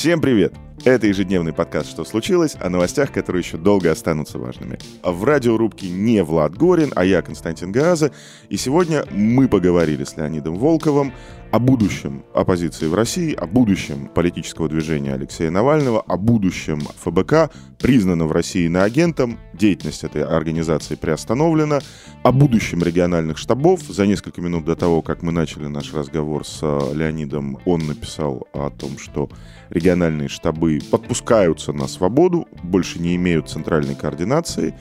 Всем привет! Это ежедневный подкаст «Что случилось?» о новостях, которые еще долго останутся важными. В радиорубке не Влад Горин, а я, Константин Газа. И сегодня мы поговорили с Леонидом Волковым о будущем оппозиции в России, о будущем политического движения Алексея Навального, о будущем ФБК, признанном в России иноагентом, деятельность этой организации приостановлена, о будущем региональных штабов. За несколько минут до того, как мы начали наш разговор с э, Леонидом, он написал о том, что региональные штабы подпускаются на свободу, больше не имеют центральной координации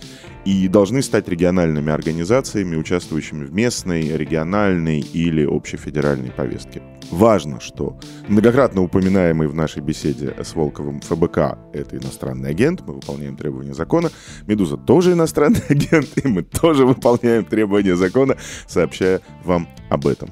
и должны стать региональными организациями, участвующими в местной, региональной или общефедеральной повестке. Важно, что многократно упоминаемый в нашей беседе с Волковым ФБК — это иностранный агент, мы выполняем требования закона. «Медуза» тоже иностранный агент, и мы тоже выполняем требования закона, сообщая вам об этом.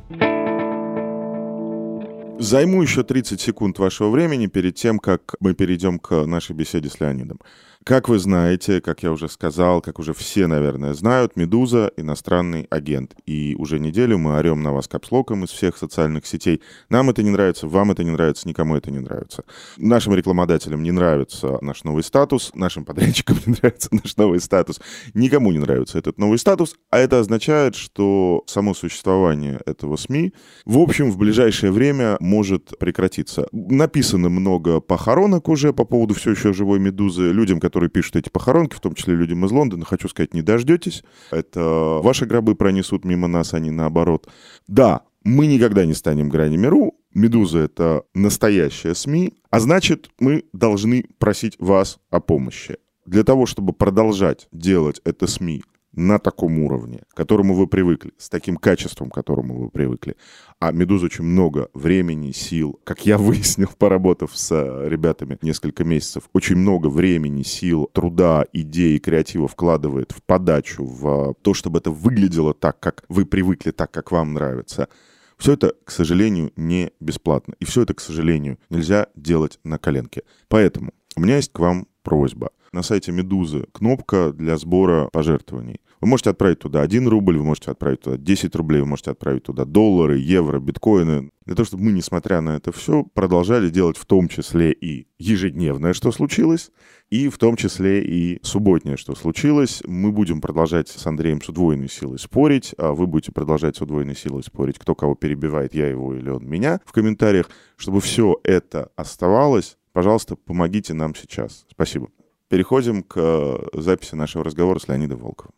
Займу еще 30 секунд вашего времени перед тем, как мы перейдем к нашей беседе с Леонидом. Как вы знаете, как я уже сказал, как уже все, наверное, знают, «Медуза» — иностранный агент. И уже неделю мы орем на вас капслоком из всех социальных сетей. Нам это не нравится, вам это не нравится, никому это не нравится. Нашим рекламодателям не нравится наш новый статус, нашим подрядчикам не нравится наш новый статус. Никому не нравится этот новый статус, а это означает, что само существование этого СМИ, в общем, в ближайшее время может прекратиться. Написано много похоронок уже по поводу все еще живой «Медузы» людям, которые которые пишут эти похоронки, в том числе людям из Лондона, хочу сказать, не дождетесь. Это ваши гробы пронесут мимо нас, а не наоборот. Да, мы никогда не станем гранями.ру. «Медуза» — это настоящая СМИ, а значит, мы должны просить вас о помощи. Для того, чтобы продолжать делать это СМИ на таком уровне, к которому вы привыкли, с таким качеством, к которому вы привыкли. А «Медуза» очень много времени, сил, как я выяснил, поработав с э, ребятами несколько месяцев, очень много времени, сил, труда, идей, креатива вкладывает в подачу, в то, чтобы это выглядело так, как вы привыкли, так, как вам нравится. Все это, к сожалению, не бесплатно. И все это, к сожалению, нельзя делать на коленке. Поэтому у меня есть к вам просьба. На сайте Медузы кнопка для сбора пожертвований. Вы можете отправить туда 1 рубль, вы можете отправить туда 10 рублей, вы можете отправить туда доллары, евро, биткоины. Для того, чтобы мы, несмотря на это все, продолжали делать в том числе и ежедневное, что случилось, и в том числе и субботнее, что случилось. Мы будем продолжать с Андреем с удвоенной силой спорить, а вы будете продолжать с удвоенной силой спорить, кто кого перебивает, я его или он меня, в комментариях. Чтобы все это оставалось, пожалуйста, помогите нам сейчас. Спасибо. Переходим к э, записи нашего разговора с Леонидом Волковым.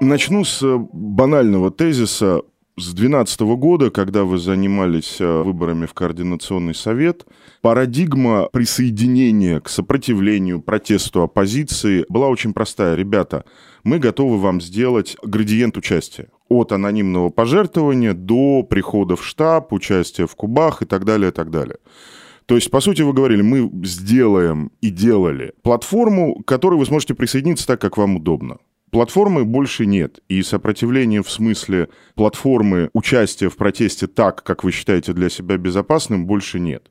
Начну с э, банального тезиса. С 2012 года, когда вы занимались э, выборами в Координационный совет, парадигма присоединения к сопротивлению, протесту оппозиции была очень простая. Ребята, мы готовы вам сделать градиент участия от анонимного пожертвования до прихода в штаб, участия в кубах и так далее, и так далее. То есть, по сути, вы говорили, мы сделаем и делали платформу, к которой вы сможете присоединиться так, как вам удобно. Платформы больше нет, и сопротивление в смысле платформы участия в протесте так, как вы считаете для себя безопасным, больше нет.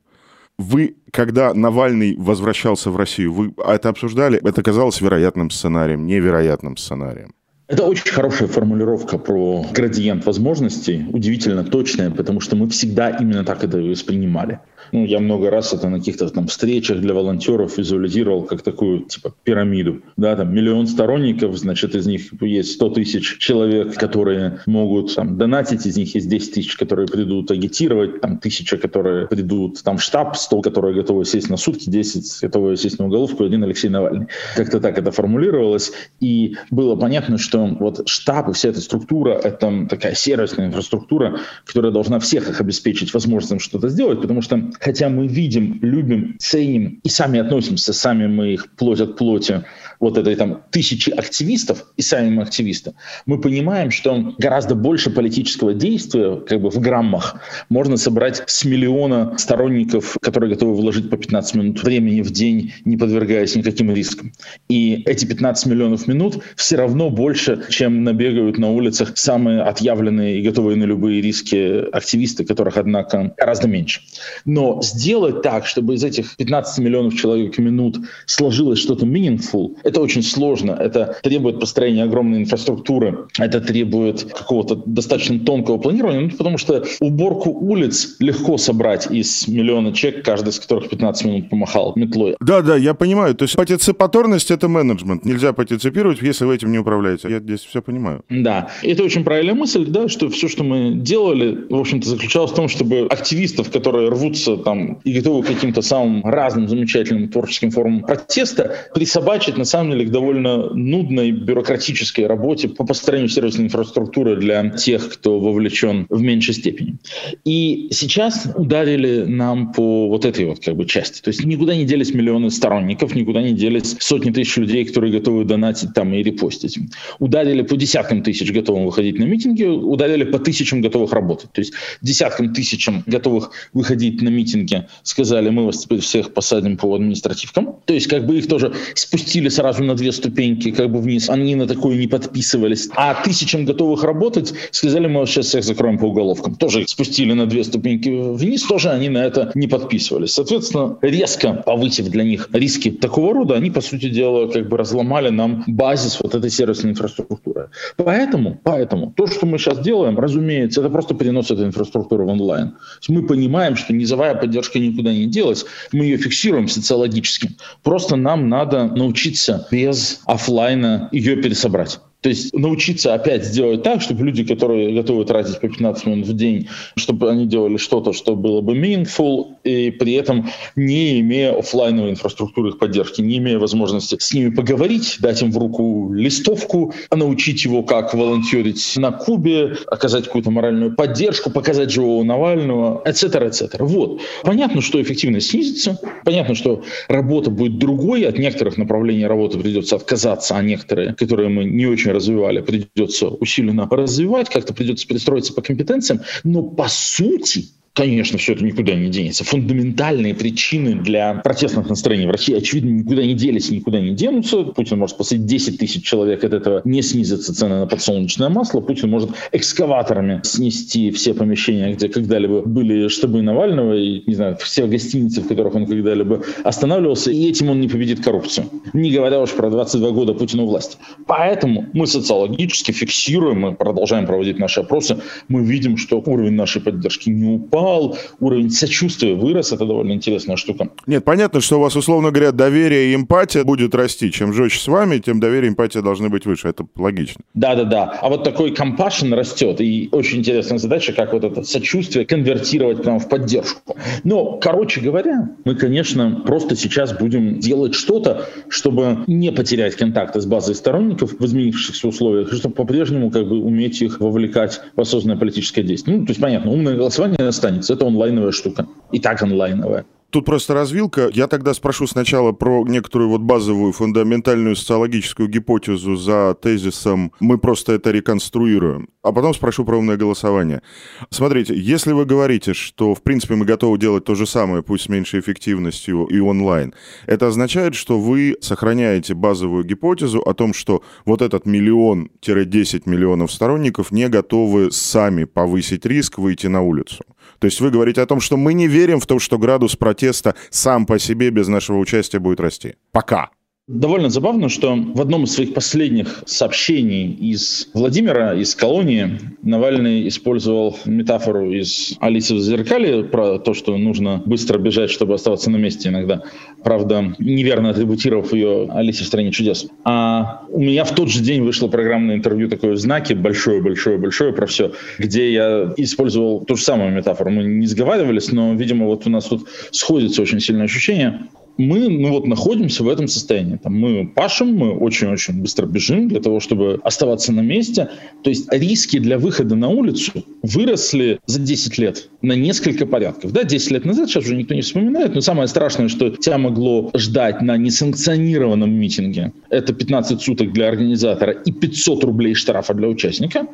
Вы, когда Навальный возвращался в Россию, вы это обсуждали? Это казалось вероятным сценарием, невероятным сценарием? Это очень хорошая формулировка про градиент возможностей, удивительно точная, потому что мы всегда именно так это воспринимали. Ну, я много раз это на каких-то там встречах для волонтеров визуализировал как такую, типа, пирамиду. Да, там миллион сторонников, значит, из них есть 100 тысяч человек, которые могут там донатить, из них есть 10 тысяч, которые придут агитировать, там тысяча, которые придут там в штаб, 100, которые готовы сесть на сутки, 10 готовы сесть на уголовку, один Алексей Навальный. Как-то так это формулировалось. И было понятно, что вот штаб и вся эта структура — это такая сервисная инфраструктура, которая должна всех их обеспечить возможностью что-то сделать, потому что хотя мы видим, любим, ценим и сами относимся, сами мы их плоть от плоти вот этой там тысячи активистов и сами активисты, мы понимаем, что гораздо больше политического действия как бы в граммах можно собрать с миллиона сторонников, которые готовы вложить по 15 минут времени в день, не подвергаясь никаким рискам. И эти 15 миллионов минут все равно больше, чем набегают на улицах самые отъявленные и готовые на любые риски активисты, которых, однако, гораздо меньше. Но сделать так, чтобы из этих 15 миллионов человек минут сложилось что-то meaningful, это очень сложно. Это требует построения огромной инфраструктуры, это требует какого-то достаточно тонкого планирования, ну, потому что уборку улиц легко собрать из миллиона человек, каждый из которых 15 минут помахал метлой. Да, да, я понимаю. То есть партиципаторность — это менеджмент. Нельзя партиципировать, если вы этим не управляете. Я здесь все понимаю. Да, это очень правильная мысль, да, что все, что мы делали, в общем-то, заключалось в том, чтобы активистов, которые рвутся там и готовы к каким-то самым разным замечательным творческим формам протеста, присобачить, на самом деле, к довольно нудной бюрократической работе по построению сервисной инфраструктуры для тех, кто вовлечен в меньшей степени. И сейчас ударили нам по вот этой вот как бы части. То есть никуда не делись миллионы сторонников, никуда не делись сотни тысяч людей, которые готовы донатить там и репостить. Ударили по десяткам тысяч готовым выходить на митинги, ударили по тысячам готовых работать. То есть десяткам тысячам готовых выходить на митинги сказали, мы вас теперь всех посадим по административкам. То есть как бы их тоже спустили сразу на две ступеньки как бы вниз. Они на такое не подписывались. А тысячам готовых работать сказали, мы сейчас всех закроем по уголовкам. Тоже их спустили на две ступеньки вниз, тоже они на это не подписывались. Соответственно, резко повысив для них риски такого рода, они, по сути дела, как бы разломали нам базис вот этой сервисной инфраструктуры. Поэтому, поэтому то, что мы сейчас делаем, разумеется, это просто перенос этой инфраструктуры в онлайн. мы понимаем, что низовая поддержка никуда не делась, мы ее фиксируем социологически. Просто нам надо научиться без офлайна ее пересобрать. То есть научиться опять сделать так, чтобы люди, которые готовы тратить по 15 минут в день, чтобы они делали что-то, что было бы meaningful, и при этом не имея офлайновой инфраструктуры их поддержки, не имея возможности с ними поговорить, дать им в руку листовку, научить его, как волонтерить на Кубе, оказать какую-то моральную поддержку, показать живого Навального, etc., etc. Вот. Понятно, что эффективность снизится, понятно, что работа будет другой, от некоторых направлений работы придется отказаться, а некоторые, которые мы не очень очень развивали, придется усиленно развивать, как-то придется перестроиться по компетенциям, но по сути Конечно, все это никуда не денется. Фундаментальные причины для протестных настроений в России, очевидно, никуда не делись никуда не денутся. Путин может посадить 10 тысяч человек, от этого не снизятся цены на подсолнечное масло. Путин может экскаваторами снести все помещения, где когда-либо были штабы Навального, и, не знаю, все гостиницы, в которых он когда-либо останавливался, и этим он не победит коррупцию. Не говоря уж про 22 года Путина власти. Поэтому мы социологически фиксируем, мы продолжаем проводить наши опросы, мы видим, что уровень нашей поддержки не упал, упал, уровень сочувствия вырос, это довольно интересная штука. Нет, понятно, что у вас, условно говоря, доверие и эмпатия будет расти. Чем жестче с вами, тем доверие и эмпатия должны быть выше. Это логично. Да-да-да. А вот такой compassion растет. И очень интересная задача, как вот это сочувствие конвертировать прямо в поддержку. Но, короче говоря, мы, конечно, просто сейчас будем делать что-то, чтобы не потерять контакты с базой сторонников в изменившихся условиях, чтобы по-прежнему как бы уметь их вовлекать в осознанное политическое действие. Ну, то есть, понятно, умное голосование останется останется. Это онлайновая штука. И так онлайновая. Тут просто развилка. Я тогда спрошу сначала про некоторую вот базовую фундаментальную социологическую гипотезу за тезисом «мы просто это реконструируем», а потом спрошу про умное голосование. Смотрите, если вы говорите, что в принципе мы готовы делать то же самое, пусть с меньшей эффективностью и онлайн, это означает, что вы сохраняете базовую гипотезу о том, что вот этот миллион-10 миллионов сторонников не готовы сами повысить риск выйти на улицу. То есть вы говорите о том, что мы не верим в то, что градус протеста сам по себе без нашего участия будет расти. Пока. Довольно забавно, что в одном из своих последних сообщений из Владимира, из колонии, Навальный использовал метафору из «Алисы в зеркале» про то, что нужно быстро бежать, чтобы оставаться на месте иногда. Правда, неверно атрибутировав ее «Алисе в стране чудес». А у меня в тот же день вышло программное интервью такое в знаке, большое-большое-большое про все, где я использовал ту же самую метафору. Мы не сговаривались, но, видимо, вот у нас тут сходится очень сильное ощущение мы ну, вот находимся в этом состоянии. Там, мы пашем, мы очень-очень быстро бежим для того, чтобы оставаться на месте. То есть риски для выхода на улицу выросли за 10 лет на несколько порядков. Да, 10 лет назад, сейчас уже никто не вспоминает, но самое страшное, что тебя могло ждать на несанкционированном митинге, это 15 суток для организатора и 500 рублей штрафа для участника.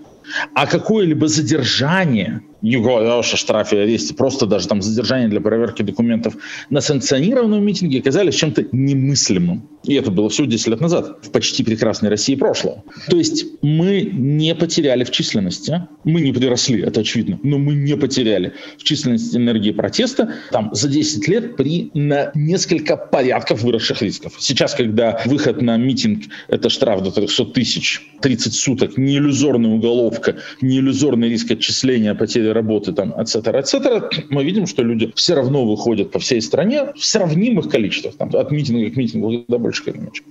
А какое-либо задержание не говоря уж о штрафе аресте, просто даже там задержание для проверки документов на санкционированном митинге оказались чем-то немыслимым. И это было все 10 лет назад, в почти прекрасной России прошлого. То есть мы не потеряли в численности, мы не приросли, это очевидно, но мы не потеряли в численности энергии протеста там за 10 лет при на несколько порядков выросших рисков. Сейчас, когда выход на митинг — это штраф до 300 тысяч, 30 суток, не иллюзорная уголовка, не иллюзорный риск отчисления потери работы, там, et cetera, et cetera, мы видим, что люди все равно выходят по всей стране в сравнимых количествах, там, от митинга к митингу до больше, к меньше.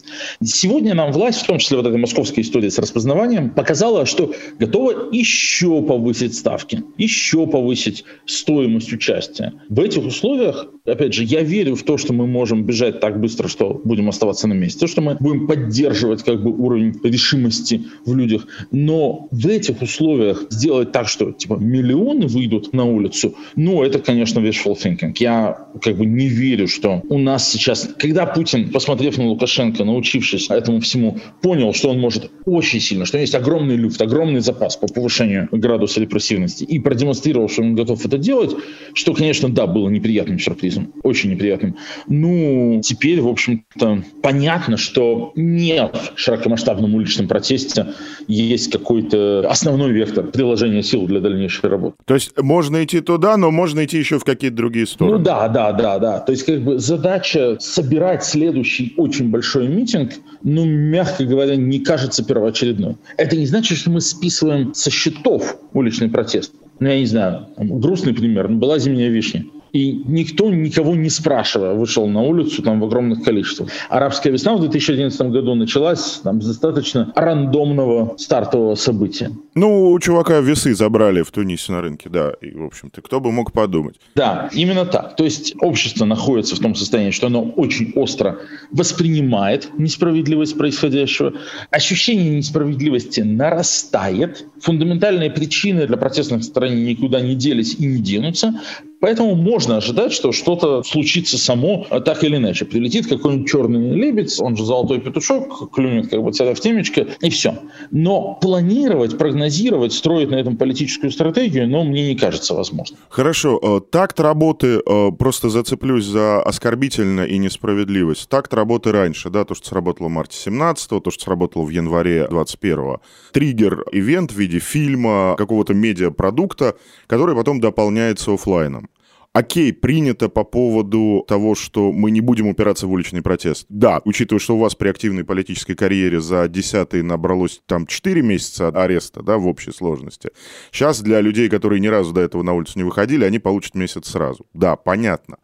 Сегодня нам власть, в том числе вот эта московская история с распознаванием, показала, что готова еще повысить ставки, еще повысить стоимость участия. В этих условиях, опять же, я верю в то, что мы можем бежать так быстро, что будем оставаться на месте, то, что мы будем поддерживать как бы уровень решимости в людях, но в этих условиях сделать так, что типа миллион миллионы выйдут на улицу, ну, это, конечно, wishful thinking. Я как бы не верю, что у нас сейчас... Когда Путин, посмотрев на Лукашенко, научившись этому всему, понял, что он может очень сильно, что есть огромный люфт, огромный запас по повышению градуса репрессивности, и продемонстрировал, что он готов это делать, что, конечно, да, было неприятным сюрпризом, очень неприятным. Ну, теперь, в общем-то, понятно, что не в широкомасштабном уличном протесте есть какой-то основной вектор приложения сил для дальнейшей работы. То есть можно идти туда, но можно идти еще в какие-то другие стороны. Ну да, да, да, да. То есть как бы задача собирать следующий очень большой митинг, ну, мягко говоря, не кажется первоочередной. Это не значит, что мы списываем со счетов уличный протест. Ну, я не знаю, грустный пример. Была зимняя вишня и никто никого не спрашивая вышел на улицу там в огромных количествах. Арабская весна в 2011 году началась там, с достаточно рандомного стартового события. Ну, у чувака весы забрали в Тунисе на рынке, да, и, в общем-то, кто бы мог подумать. Да, именно так. То есть общество находится в том состоянии, что оно очень остро воспринимает несправедливость происходящего, ощущение несправедливости нарастает, фундаментальные причины для протестных настроений никуда не делись и не денутся, Поэтому можно ожидать, что что-то случится само, а так или иначе. Прилетит какой-нибудь черный лебедь, он же золотой петушок, клюнет как бы тебя в темечко, и все. Но планировать, прогнозировать, строить на этом политическую стратегию, ну, мне не кажется возможным. Хорошо. Э, такт работы, э, просто зацеплюсь за оскорбительно и несправедливость. Такт работы раньше, да, то, что сработало в марте 17 то, что сработало в январе 21 Триггер, ивент в виде фильма, какого-то медиапродукта, который потом дополняется офлайном. Окей, принято по поводу того, что мы не будем упираться в уличный протест. Да, учитывая, что у вас при активной политической карьере за десятый набралось там 4 месяца ареста, да, в общей сложности. Сейчас для людей, которые ни разу до этого на улицу не выходили, они получат месяц сразу. Да, понятно.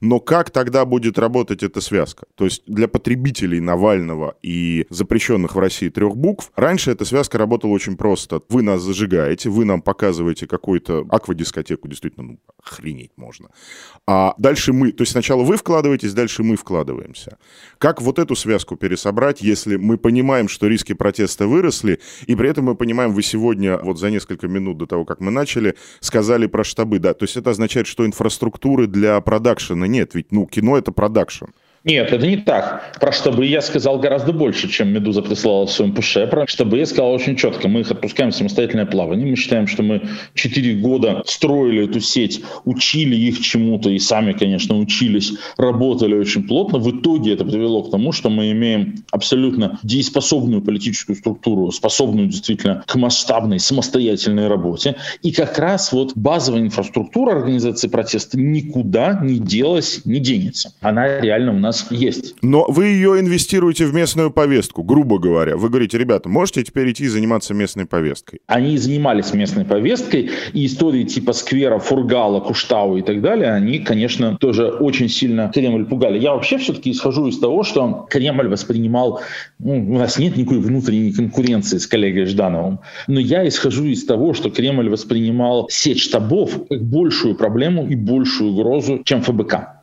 Но как тогда будет работать эта связка? То есть для потребителей Навального и запрещенных в России трех букв, раньше эта связка работала очень просто. Вы нас зажигаете, вы нам показываете какую-то аквадискотеку, действительно, ну, охренеть можно. А дальше мы, то есть сначала вы вкладываетесь, дальше мы вкладываемся. Как вот эту связку пересобрать, если мы понимаем, что риски протеста выросли, и при этом мы понимаем, вы сегодня, вот за несколько минут до того, как мы начали, сказали про штабы, да, то есть это означает, что инфраструктуры для продакшена нет, ведь, ну, кино — это продакшн. Нет, это не так. Про штабы я сказал гораздо больше, чем Медуза прислала в своем пуше. Про штабы я сказал очень четко. Мы их отпускаем в самостоятельное плавание. Мы считаем, что мы 4 года строили эту сеть, учили их чему-то и сами, конечно, учились, работали очень плотно. В итоге это привело к тому, что мы имеем абсолютно дееспособную политическую структуру, способную действительно к масштабной самостоятельной работе. И как раз вот базовая инфраструктура организации протеста никуда не делась, не денется. Она реально у нас нас есть. Но вы ее инвестируете в местную повестку, грубо говоря. Вы говорите, ребята, можете теперь идти заниматься местной повесткой? Они занимались местной повесткой, и истории типа сквера, Фургала, Куштау и так далее, они, конечно, тоже очень сильно Кремль пугали. Я вообще все-таки исхожу из того, что Кремль воспринимал... Ну, у нас нет никакой внутренней конкуренции с коллегой Ждановым, но я исхожу из того, что Кремль воспринимал сеть штабов как большую проблему и большую угрозу, чем ФБК.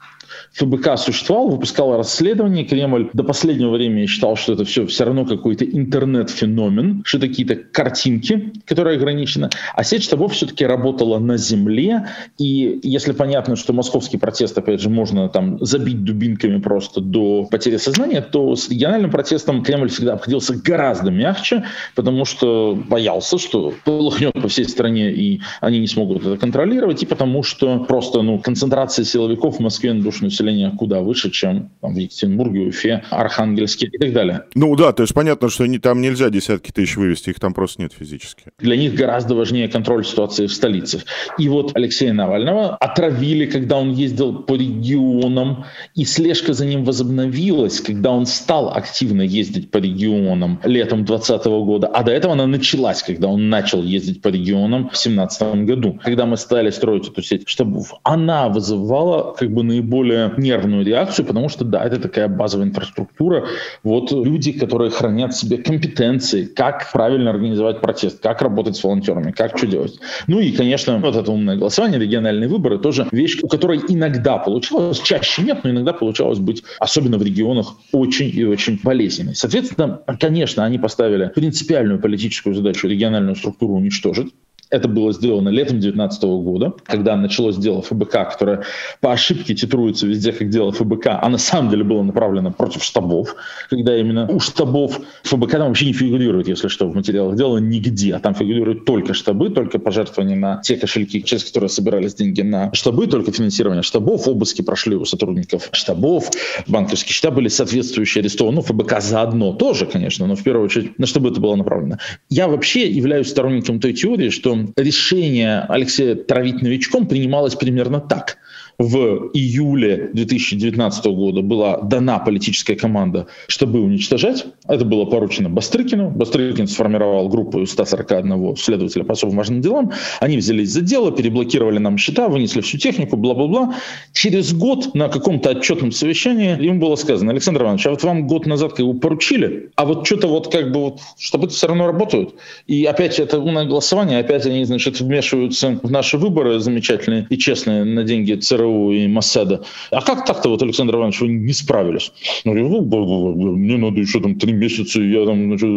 ФБК существовал, выпускал расследования. Кремль до последнего времени считал, что это все все равно какой-то интернет-феномен, что это какие-то картинки, которые ограничены. А сеть штабов все-таки работала на земле. И если понятно, что московский протест, опять же, можно там забить дубинками просто до потери сознания, то с региональным протестом Кремль всегда обходился гораздо мягче, потому что боялся, что полыхнет по всей стране, и они не смогут это контролировать, и потому что просто ну, концентрация силовиков в Москве на населения куда выше, чем там, в Екатеринбурге, Уфе, Архангельске и так далее. Ну да, то есть понятно, что они, там нельзя десятки тысяч вывести, их там просто нет физически. Для них гораздо важнее контроль ситуации в столице. И вот Алексея Навального отравили, когда он ездил по регионам, и слежка за ним возобновилась, когда он стал активно ездить по регионам летом 2020 года, а до этого она началась, когда он начал ездить по регионам в 2017 году. Когда мы стали строить эту сеть штабов, она вызывала как бы наиболее нервную реакцию, потому что, да, это такая базовая инфраструктура. Вот люди, которые хранят в себе компетенции, как правильно организовать протест, как работать с волонтерами, как что делать. Ну и, конечно, вот это умное голосование, региональные выборы, тоже вещь, у которой иногда получалось, чаще нет, но иногда получалось быть, особенно в регионах, очень и очень болезненной. Соответственно, конечно, они поставили принципиальную политическую задачу региональную структуру уничтожить. Это было сделано летом 2019 года, когда началось дело ФБК, которое по ошибке титруется везде как дело ФБК, а на самом деле было направлено против штабов, когда именно у штабов ФБК там вообще не фигурирует, если что, в материалах дела нигде, а там фигурируют только штабы, только пожертвования на те кошельки, через которые собирались деньги на штабы, только финансирование штабов, обыски прошли у сотрудников штабов, банковские счета были соответствующие арестованы, ну, ФБК заодно тоже, конечно, но в первую очередь на штабы это было направлено. Я вообще являюсь сторонником той теории, что решение Алексея травить новичком принималось примерно так в июле 2019 года была дана политическая команда, чтобы уничтожать. Это было поручено Бастрыкину. Бастрыкин сформировал группу из 141 следователя по особым важным делам. Они взялись за дело, переблокировали нам счета, вынесли всю технику, бла-бла-бла. Через год на каком-то отчетном совещании им было сказано, Александр Иванович, а вот вам год назад как бы поручили, а вот что-то вот как бы вот, чтобы это все равно работают. И опять это умное голосование, опять они, значит, вмешиваются в наши выборы замечательные и честные на деньги ЦРУ ЦРУ и Масседа. А как так-то, вот, Александр Иванович, вы не справились? Ну, мне надо еще там три месяца, я там... Значит,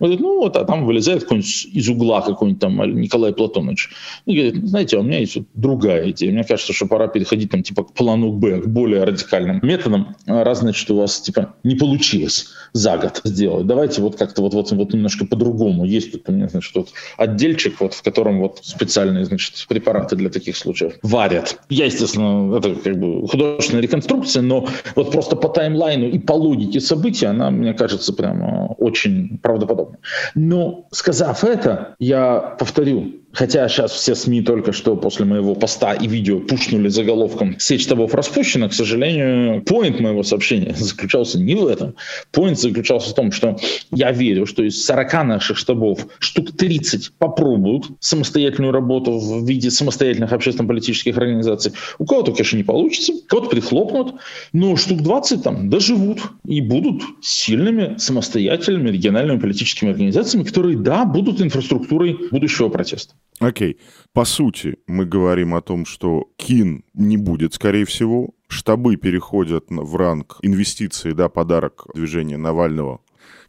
говорит, ну, вот, а там вылезает какой-нибудь из угла какой-нибудь там Николай Платонович. И говорит, знаете, а у меня есть вот другая идея. Мне кажется, что пора переходить там, типа, к плану Б, к более радикальным методам, раз, значит, у вас, типа, не получилось за год сделать. Давайте вот как-то вот, вот, вот немножко по-другому. Есть тут у меня, значит, вот отдельчик, вот, в котором вот специальные, значит, препараты для таких случаев варят. Я, естественно, это как бы художественная реконструкция, но вот просто по таймлайну и по логике событий она, мне кажется, прямо очень правдоподобной. Но сказав это, я повторю, Хотя сейчас все СМИ только что после моего поста и видео пушнули заголовком «Сеть штабов распущена», к сожалению, поинт моего сообщения заключался не в этом. Поинт заключался в том, что я верю, что из 40 наших штабов штук 30 попробуют самостоятельную работу в виде самостоятельных общественно-политических организаций. У кого-то, конечно, не получится, кого-то прихлопнут, но штук 20 там доживут и будут сильными самостоятельными региональными политическими организациями, которые, да, будут инфраструктурой будущего протеста. Окей. По сути, мы говорим о том, что КИН не будет, скорее всего. Штабы переходят в ранг инвестиции, да, подарок движения Навального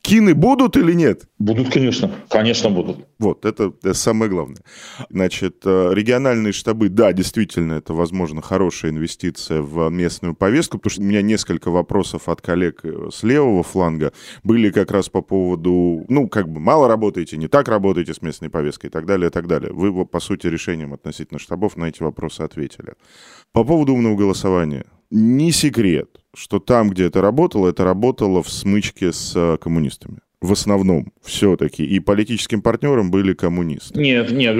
Кины будут или нет? Будут, конечно. Конечно, будут. Вот, это, это самое главное. Значит, э, региональные штабы, да, действительно, это, возможно, хорошая инвестиция в местную повестку, потому что у меня несколько вопросов от коллег э, с левого фланга были как раз по поводу, ну, как бы мало работаете, не так работаете с местной повесткой и так далее, и так далее. Вы, по сути, решением относительно штабов на эти вопросы ответили. По поводу умного голосования. Не секрет, что там, где это работало, это работало в смычке с э, коммунистами. В основном все-таки. И политическим партнером были коммунисты. Нет, нет,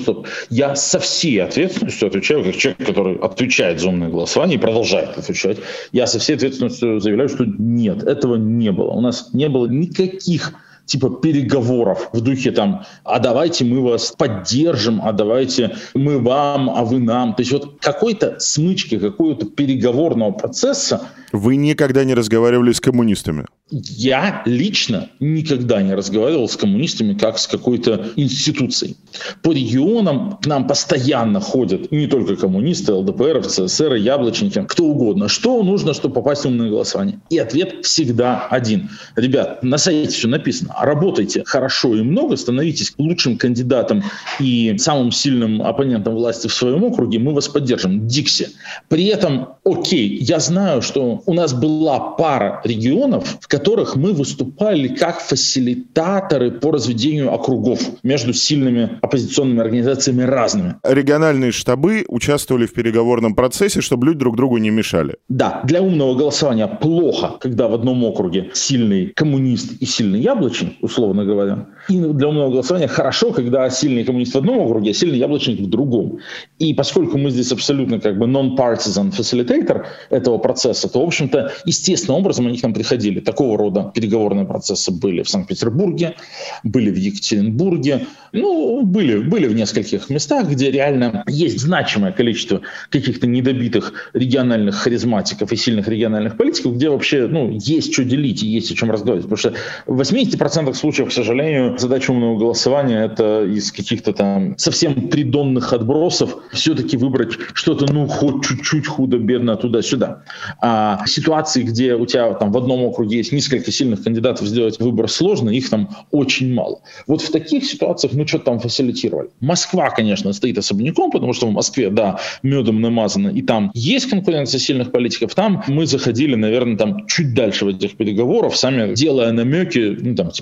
стоп. Я со всей ответственностью отвечаю, как человек, который отвечает за умное голосование и продолжает отвечать. Я со всей ответственностью заявляю, что нет, этого не было. У нас не было никаких типа переговоров в духе там, а давайте мы вас поддержим, а давайте мы вам, а вы нам. То есть вот какой-то смычки, какого-то переговорного процесса. Вы никогда не разговаривали с коммунистами? Я лично никогда не разговаривал с коммунистами как с какой-то институцией. По регионам к нам постоянно ходят не только коммунисты, ЛДПРовцы, СССР, яблочники, кто угодно. Что нужно, чтобы попасть в умное голосование? И ответ всегда один. Ребят, на сайте все написано. Работайте хорошо и много, становитесь лучшим кандидатом и самым сильным оппонентом власти в своем округе, мы вас поддержим. Дикси. При этом, окей, я знаю, что у нас была пара регионов, в которых мы выступали как фасилитаторы по разведению округов между сильными оппозиционными организациями разными. Региональные штабы участвовали в переговорном процессе, чтобы люди друг другу не мешали. Да, для умного голосования плохо, когда в одном округе сильный коммунист и сильный яблочный, условно говоря. И для умного голосования хорошо, когда сильный коммунист в одном округе, а сильный яблочник в другом. И поскольку мы здесь абсолютно как бы non-partisan facilitator этого процесса, то, в общем-то, естественным образом они к нам приходили. Такого рода переговорные процессы были в Санкт-Петербурге, были в Екатеринбурге, ну, были, были в нескольких местах, где реально есть значимое количество каких-то недобитых региональных харизматиков и сильных региональных политиков, где вообще ну, есть что делить и есть о чем разговаривать. Потому что 80% 100% случаев, к сожалению, задача умного голосования – это из каких-то там совсем придонных отбросов все-таки выбрать что-то, ну, хоть чуть-чуть худо-бедно туда-сюда. А ситуации, где у тебя там в одном округе есть несколько сильных кандидатов, сделать выбор сложно, их там очень мало. Вот в таких ситуациях ну, мы что-то там фасилитировали. Москва, конечно, стоит особняком, потому что в Москве, да, медом намазано, и там есть конкуренция сильных политиков, там мы заходили, наверное, там чуть дальше в этих переговоров, сами делая намеки, ну, там, типа,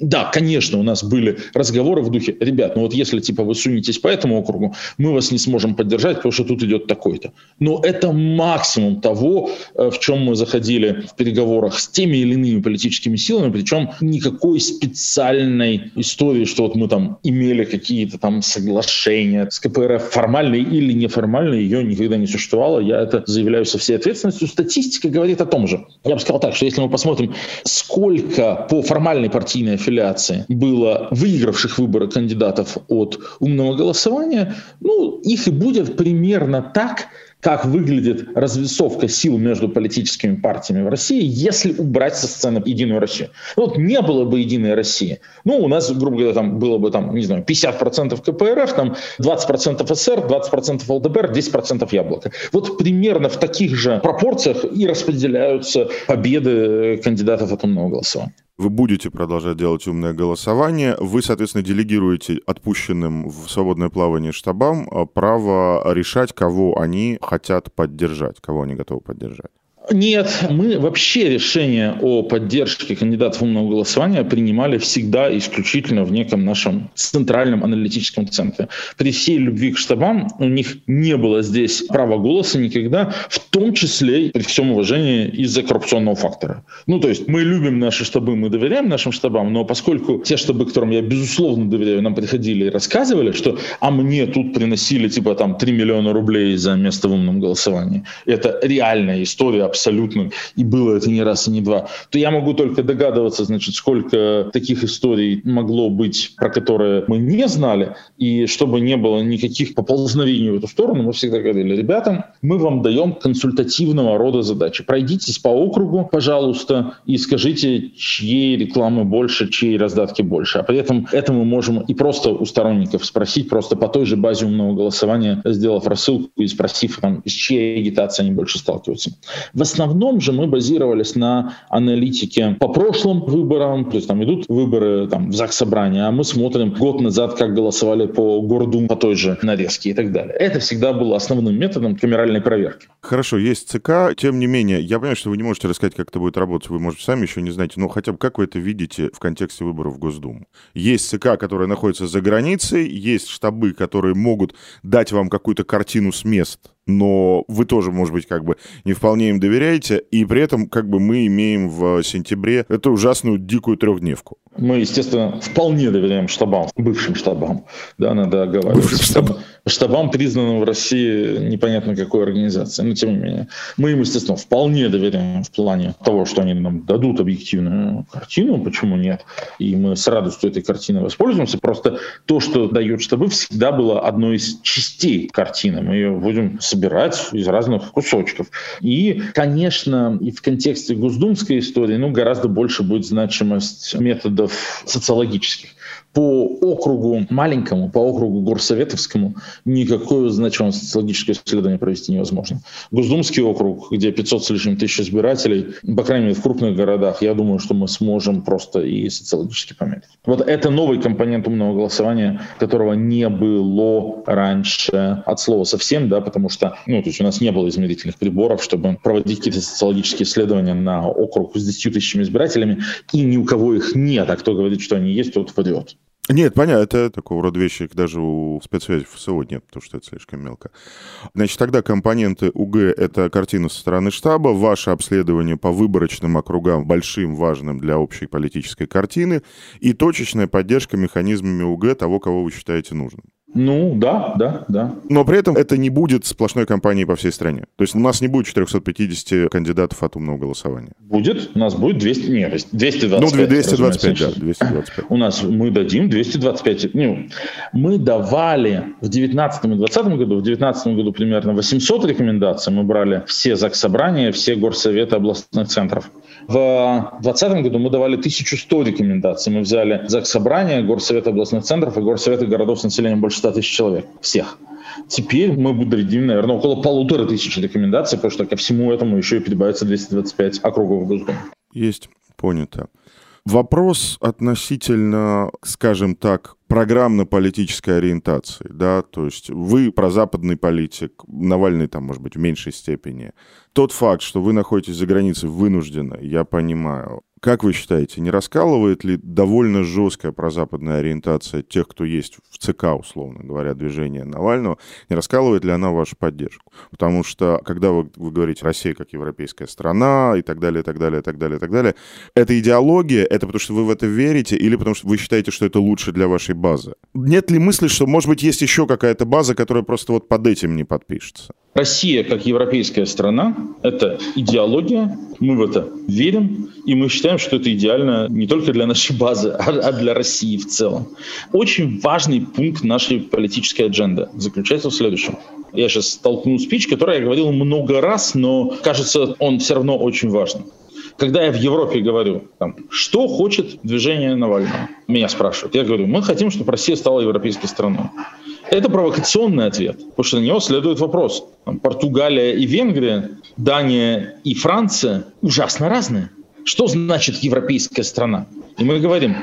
да, конечно, у нас были разговоры в духе, ребят, ну вот если типа вы сунетесь по этому округу, мы вас не сможем поддержать, потому что тут идет такой-то. Но это максимум того, э, в чем мы заходили в переговорах с теми или иными политическими силами, причем никакой специальной истории, что вот мы там имели какие-то там соглашения с КПРФ, формальные или неформальные, ее никогда не существовало. Я это заявляю со всей ответственностью. Статистика говорит о том же. Я бы сказал так, что если мы посмотрим, сколько по формальной партийной аффилиации было выигравших выборы кандидатов от умного голосования, ну, их и будет примерно так, как выглядит развесовка сил между политическими партиями в России, если убрать со сцены Единую Россию. Вот не было бы Единой России. Ну, у нас, грубо говоря, там было бы там, не знаю, 50% КПРФ, там 20% СССР, 20% ЛДПР, 10% Яблоко. Вот примерно в таких же пропорциях и распределяются победы кандидатов от умного голосования. Вы будете продолжать делать умное голосование. Вы, соответственно, делегируете отпущенным в свободное плавание штабам а, право решать, кого они хотят поддержать, кого они готовы поддержать. Нет, мы вообще решение о поддержке кандидатов умного голосования принимали всегда исключительно в неком нашем центральном аналитическом центре. При всей любви к штабам у них не было здесь права голоса никогда, в том числе, при всем уважении, из-за коррупционного фактора. Ну, то есть мы любим наши штабы, мы доверяем нашим штабам, но поскольку те штабы, которым я безусловно доверяю, нам приходили и рассказывали, что «а мне тут приносили типа там 3 миллиона рублей за место в умном голосовании», это реальная история, абсолютно, и было это не раз и не два, то я могу только догадываться, значит, сколько таких историй могло быть, про которые мы не знали, и чтобы не было никаких поползновений в эту сторону, мы всегда говорили, ребята, мы вам даем консультативного рода задачи. Пройдитесь по округу, пожалуйста, и скажите, чьей рекламы больше, чьей раздатки больше. А при этом это мы можем и просто у сторонников спросить, просто по той же базе умного голосования, сделав рассылку и спросив, там, с чьей агитацией они больше сталкиваются. В основном же мы базировались на аналитике по прошлым выборам, то есть там идут выборы там, в ЗАГС собрания, а мы смотрим год назад, как голосовали по Гордуму, по той же нарезке и так далее. Это всегда было основным методом камеральной проверки. Хорошо, есть ЦК, тем не менее, я понимаю, что вы не можете рассказать, как это будет работать, вы, может, сами еще не знаете, но хотя бы как вы это видите в контексте выборов в Госдуму? Есть ЦК, которые находятся за границей, есть штабы, которые могут дать вам какую-то картину с мест, но вы тоже, может быть, как бы не вполне им доверяете, и при этом как бы мы имеем в сентябре эту ужасную дикую трехдневку. Мы, естественно, вполне доверяем штабам, бывшим штабам, да, надо оговариваться. Бывшим штабам. Штабам, признанным в России непонятно какой организации. Но тем не менее, мы им, естественно, вполне доверяем в плане того, что они нам дадут объективную картину, почему нет. И мы с радостью этой картины воспользуемся. Просто то, что дает штабы, всегда было одной из частей картины. Мы ее будем собирать из разных кусочков. И, конечно, и в контексте госдумской истории ну, гораздо больше будет значимость методов социологических по округу маленькому, по округу горсоветовскому никакое значимое социологическое исследование провести невозможно. Госдумский округ, где 500 с лишним тысяч избирателей, по крайней мере в крупных городах, я думаю, что мы сможем просто и социологически померить. Вот это новый компонент умного голосования, которого не было раньше от слова совсем, да, потому что, ну, то есть у нас не было измерительных приборов, чтобы проводить какие-то социологические исследования на округ с 10 тысячами избирателями, и ни у кого их нет, а кто говорит, что они есть, тот врет. Нет, понятно, это такого рода вещи даже у спецсвязи ФСО нет, потому что это слишком мелко. Значит, тогда компоненты УГ — это картина со стороны штаба, ваше обследование по выборочным округам, большим, важным для общей политической картины, и точечная поддержка механизмами УГ того, кого вы считаете нужным. Ну, да, да, да. Но при этом это не будет сплошной кампанией по всей стране. То есть у нас не будет 450 кандидатов от умного голосования. Будет. У нас будет 200... Нет, 225. Ну, 225, да, 225. У нас мы дадим 225. Ну, мы давали в 19 и 20 году, в 19 году примерно 800 рекомендаций. Мы брали все ЗАГС собрания, все горсоветы областных центров. В 2020 году мы давали 1100 рекомендаций. Мы взяли ЗАГС собрания, горсоветы областных центров и горсоветы городов с населением больше 100 тысяч человек. Всех. Теперь мы будем, наверное, около полутора тысяч рекомендаций, потому что ко всему этому еще и прибавится 225 округов Госдумы. Есть, понято. Вопрос относительно, скажем так, программно-политической ориентации, да, то есть вы прозападный политик, Навальный там, может быть, в меньшей степени. Тот факт, что вы находитесь за границей вынужденно, я понимаю. Как вы считаете, не раскалывает ли довольно жесткая прозападная ориентация тех, кто есть в ЦК, условно говоря, движения Навального, не раскалывает ли она вашу поддержку? Потому что, когда вы, вы говорите «Россия как европейская страна» и так далее, и так далее, и так далее, и так далее, это идеология, это потому что вы в это верите или потому что вы считаете, что это лучше для вашей базы? Нет ли мысли, что, может быть, есть еще какая-то база, которая просто вот под этим не подпишется? Россия как европейская страна – это идеология, мы в это верим, и мы считаем, что это идеально не только для нашей базы, а для России в целом. Очень важный пункт нашей политической адженды заключается в следующем. Я сейчас столкну спич, который я говорил много раз, но кажется, он все равно очень важен. Когда я в Европе говорю, там, что хочет движение Навального, меня спрашивают. Я говорю, мы хотим, чтобы Россия стала европейской страной. Это провокационный ответ, потому что на него следует вопрос. Португалия и Венгрия, Дания и Франция ужасно разные. Что значит европейская страна? И мы говорим,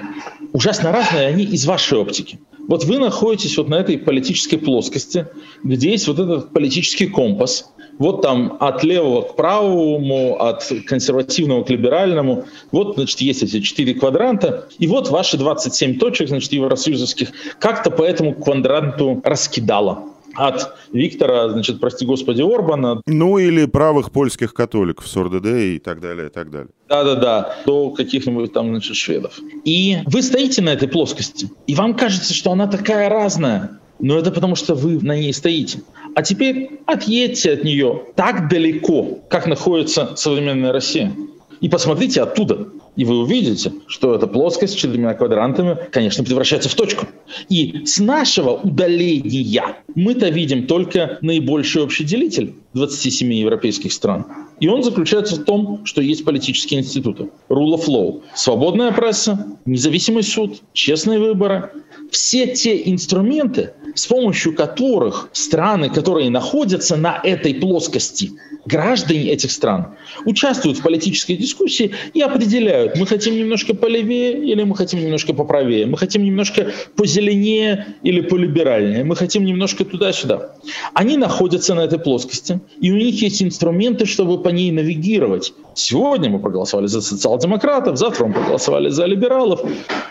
ужасно разные они из вашей оптики. Вот вы находитесь вот на этой политической плоскости, где есть вот этот политический компас, вот там от левого к правому, от консервативного к либеральному, вот, значит, есть эти четыре квадранта, и вот ваши 27 точек, значит, евросоюзовских, как-то по этому квадранту раскидало от Виктора, значит, прости господи, Орбана. Ну или правых польских католиков с ОРДД и так далее, и так далее. Да-да-да, до каких-нибудь там, значит, шведов. И вы стоите на этой плоскости, и вам кажется, что она такая разная, но это потому, что вы на ней стоите. А теперь отъедьте от нее так далеко, как находится современная Россия. И посмотрите оттуда. И вы увидите, что эта плоскость с четырьмя квадрантами, конечно, превращается в точку. И с нашего удаления мы-то видим только наибольший общий делитель 27 европейских стран. И он заключается в том, что есть политические институты. Rule of law. Свободная пресса, независимый суд, честные выборы. Все те инструменты, с помощью которых страны, которые находятся на этой плоскости, граждане этих стран, участвуют в политической дискуссии и определяют, мы хотим немножко полевее или мы хотим немножко поправее, мы хотим немножко позеленее или полиберальнее, мы хотим немножко туда-сюда. Они находятся на этой плоскости, и у них есть инструменты, чтобы по ней навигировать. Сегодня мы проголосовали за социал-демократов, завтра мы проголосовали за либералов,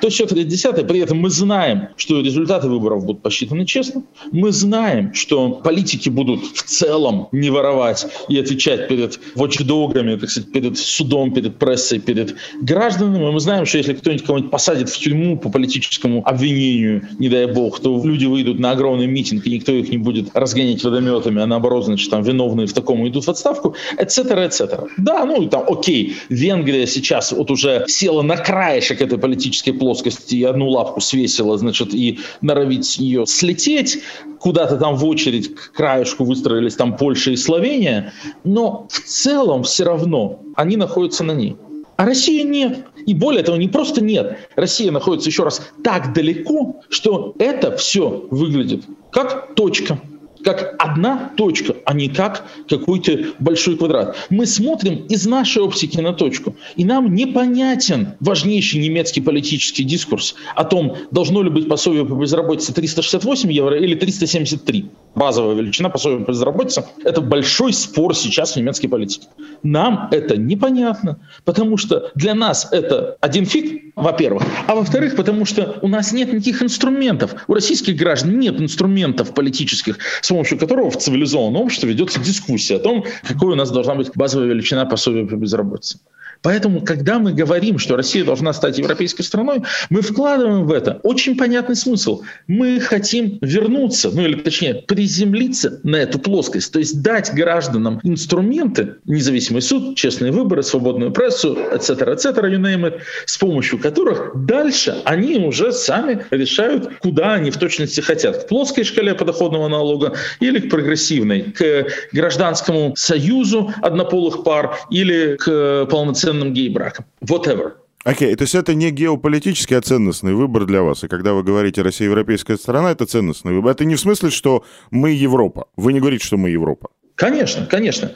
то все 30 При этом мы знаем, что результаты выборов будут посчитаны честно. Мы знаем, что политики будут в целом не воровать и отвечать перед watchdogами, так сказать, перед судом, перед прессой, перед гражданами. Мы знаем, что если кто-нибудь кого-нибудь посадит в тюрьму по политическому обвинению, не дай бог, то люди выйдут на огромный митинг, и никто их не будет разгонять водометами, а наоборот, значит, там виновные в таком идут в отставку, etc., etc. Да, ну, там, окей, Венгрия сейчас вот уже села на краешек этой политической плоскости и одну лапку свесила, значит, и норовит с нее слететь, куда-то там в очередь к краешку выстроились там Польша и Словения, но в целом все равно они находятся на ней. А России нет. И более того, не просто нет. Россия находится еще раз так далеко, что это все выглядит как точка как одна точка, а не как какой-то большой квадрат. Мы смотрим из нашей оптики на точку, и нам непонятен важнейший немецкий политический дискурс о том, должно ли быть пособие по безработице 368 евро или 373. Базовая величина пособия по безработице – это большой спор сейчас в немецкой политике. Нам это непонятно, потому что для нас это один фиг, во-первых, а во-вторых, потому что у нас нет никаких инструментов. У российских граждан нет инструментов политических, с помощью которого в цивилизованном обществе ведется дискуссия о том, какой у нас должна быть базовая величина пособия по безработице. Поэтому, когда мы говорим, что Россия должна стать европейской страной, мы вкладываем в это очень понятный смысл. Мы хотим вернуться, ну или точнее приземлиться на эту плоскость, то есть дать гражданам инструменты, независимый суд, честные выборы, свободную прессу, etc., etc., you name it, с помощью которых дальше они уже сами решают, куда они в точности хотят. К плоской шкале подоходного налога или к прогрессивной, к гражданскому союзу однополых пар или к полноценному полноценным гей-браком. Whatever. Окей, okay, то есть это не геополитический, а ценностный выбор для вас. И когда вы говорите «Россия европейская страна», это ценностный выбор. Это не в смысле, что мы Европа. Вы не говорите, что мы Европа. Конечно, конечно.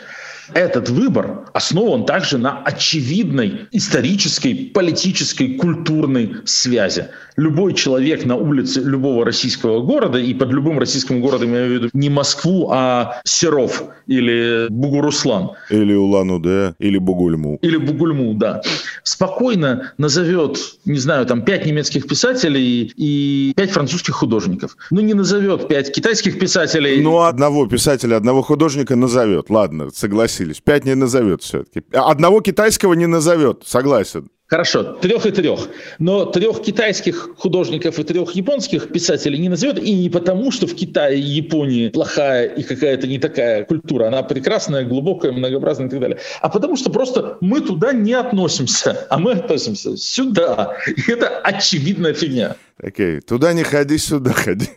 Этот выбор основан также на очевидной исторической, политической, культурной связи. Любой человек на улице любого российского города, и под любым российским городом я имею в виду не Москву, а Серов или Бугуруслан. Или Улан-Удэ, или Бугульму. Или Бугульму, да. Спокойно назовет, не знаю, там пять немецких писателей и пять французских художников. Ну, не назовет пять китайских писателей. Ну, одного писателя, одного художника назовет. Ладно, согласен согласились. Пять не назовет все-таки. Одного китайского не назовет, согласен. Хорошо, трех и трех. Но трех китайских художников и трех японских писателей не назовет. И не потому, что в Китае и Японии плохая и какая-то не такая культура. Она прекрасная, глубокая, многообразная и так далее. А потому что просто мы туда не относимся. А мы относимся сюда. И это очевидная фигня. Окей, okay. туда не ходи, сюда ходи.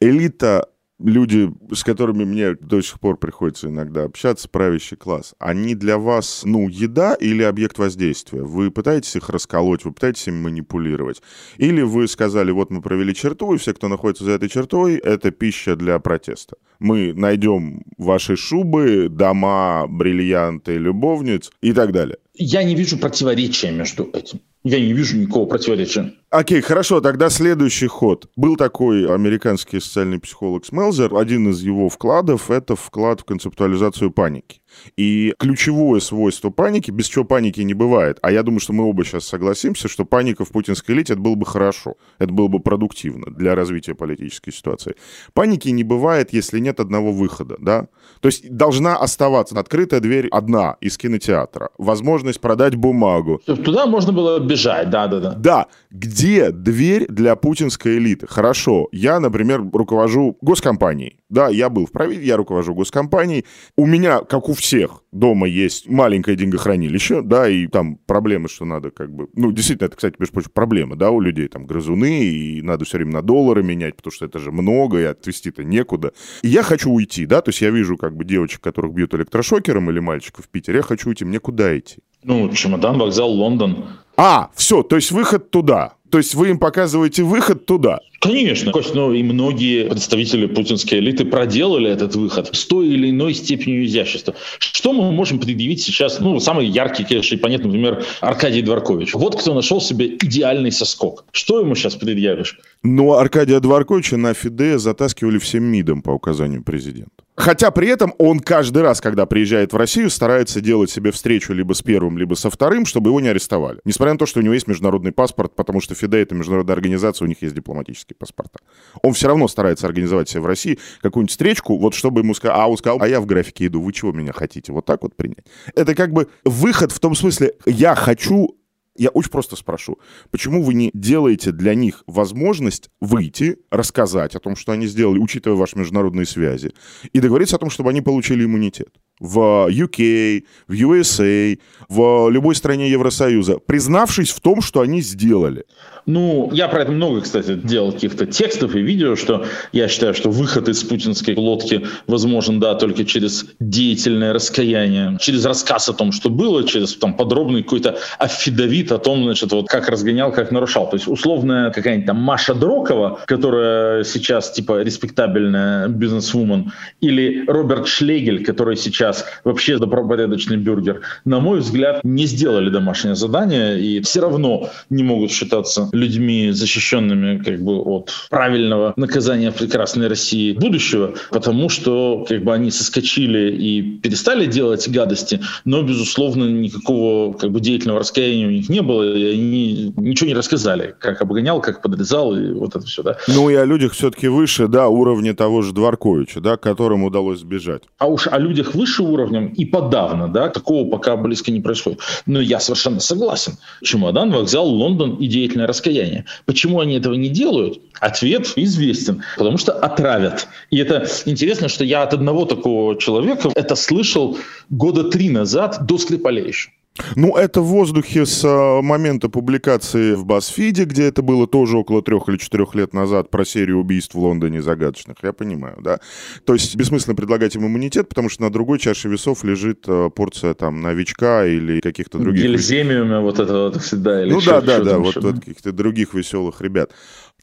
Элита люди, с которыми мне до сих пор приходится иногда общаться, правящий класс, они для вас, ну, еда или объект воздействия? Вы пытаетесь их расколоть, вы пытаетесь им манипулировать? Или вы сказали, вот мы провели черту, и все, кто находится за этой чертой, это пища для протеста? Мы найдем ваши шубы, дома, бриллианты, любовниц и так далее. Я не вижу противоречия между этим. Я не вижу никакого противоречия. Окей, хорошо, тогда следующий ход. Был такой американский социальный психолог Смелзер. Один из его вкладов — это вклад в концептуализацию паники. И ключевое свойство паники, без чего паники не бывает, а я думаю, что мы оба сейчас согласимся, что паника в путинской элите это было бы хорошо, это было бы продуктивно для развития политической ситуации. Паники не бывает, если нет одного выхода, да? То есть должна оставаться открытая дверь одна из кинотеатра, возможность продать бумагу. Туда можно было бежать, да-да-да. Да, где дверь для путинской элиты? Хорошо, я, например, руковожу госкомпанией, да, я был в правительстве, я руковожу госкомпанией, у меня, как у всех дома есть маленькое деньгохранилище, да, и там проблемы, что надо как бы... Ну, действительно, это, кстати, между прочим, проблема, да, у людей там грызуны, и надо все время на доллары менять, потому что это же много, и отвезти-то некуда. И я хочу уйти, да, то есть я вижу как бы девочек, которых бьют электрошокером или мальчиков в Питере, я хочу уйти, мне куда идти? Ну, чемодан, вокзал, Лондон. А, все, то есть выход туда. То есть вы им показываете выход туда. Конечно, Кость, но и многие представители путинской элиты проделали этот выход с той или иной степенью изящества. Что мы можем предъявить сейчас? Ну, самый яркий, конечно, и понятный, например, Аркадий Дворкович. Вот кто нашел себе идеальный соскок. Что ему сейчас предъявишь? Ну, Аркадия Дворковича на Фиде затаскивали всем МИДом по указанию президента. Хотя при этом он каждый раз, когда приезжает в Россию, старается делать себе встречу либо с первым, либо со вторым, чтобы его не арестовали. Несмотря на то, что у него есть международный паспорт, потому что ФИДЕ — это международная организация, у них есть дипломатические паспорта. Он все равно старается организовать себе в России какую-нибудь встречку, вот чтобы ему сказать, а он сказал, а я в графике иду, вы чего меня хотите? Вот так вот принять. Это как бы выход в том смысле, я хочу Я очень просто спрошу, почему вы не делаете для них возможность выйти, рассказать о том, что они сделали, учитывая ваши международные связи, и договориться о том, чтобы они получили иммунитет? В UK, в USA, в любой стране Евросоюза, признавшись в том, что они сделали. Ну, я про это много, кстати, делал каких-то текстов и видео, что я считаю, что выход из путинской лодки возможен, да, только через деятельное раскаяние, через рассказ о том, что было, через там подробный какой-то аффидавит о том, значит, вот как разгонял, как нарушал. То есть условная какая-нибудь там Маша Дрокова, которая сейчас типа респектабельная бизнесвумен, или Роберт Шлегель, который сейчас вообще добропорядочный бюргер, на мой взгляд, не сделали домашнее задание и все равно не могут считаться людьми, защищенными как бы от правильного наказания в прекрасной России будущего, потому что как бы они соскочили и перестали делать гадости, но, безусловно, никакого как бы деятельного раскаяния у них не было, и они ничего не рассказали, как обгонял, как подрезал, и вот это все, да. Ну и о людях все-таки выше, да, уровня того же Дворковича, да, которому удалось сбежать. А уж о людях выше уровнем и подавно, да, такого пока близко не происходит. Но я совершенно согласен. Чемодан, вокзал, Лондон и деятельное раскаяние. Почему они этого не делают? Ответ известен. Потому что отравят. И это интересно, что я от одного такого человека это слышал года три назад до Скрипалей еще. Ну, это в воздухе с э, момента публикации в BuzzFeed, где это было тоже около трех или четырех лет назад про серию убийств в Лондоне загадочных, я понимаю, да. То есть бессмысленно предлагать им иммунитет, потому что на другой чаше весов лежит э, порция там новичка или каких-то других... Гельземиума вот этого вот всегда. Или ну да, да, да, вот, вот каких-то других веселых ребят.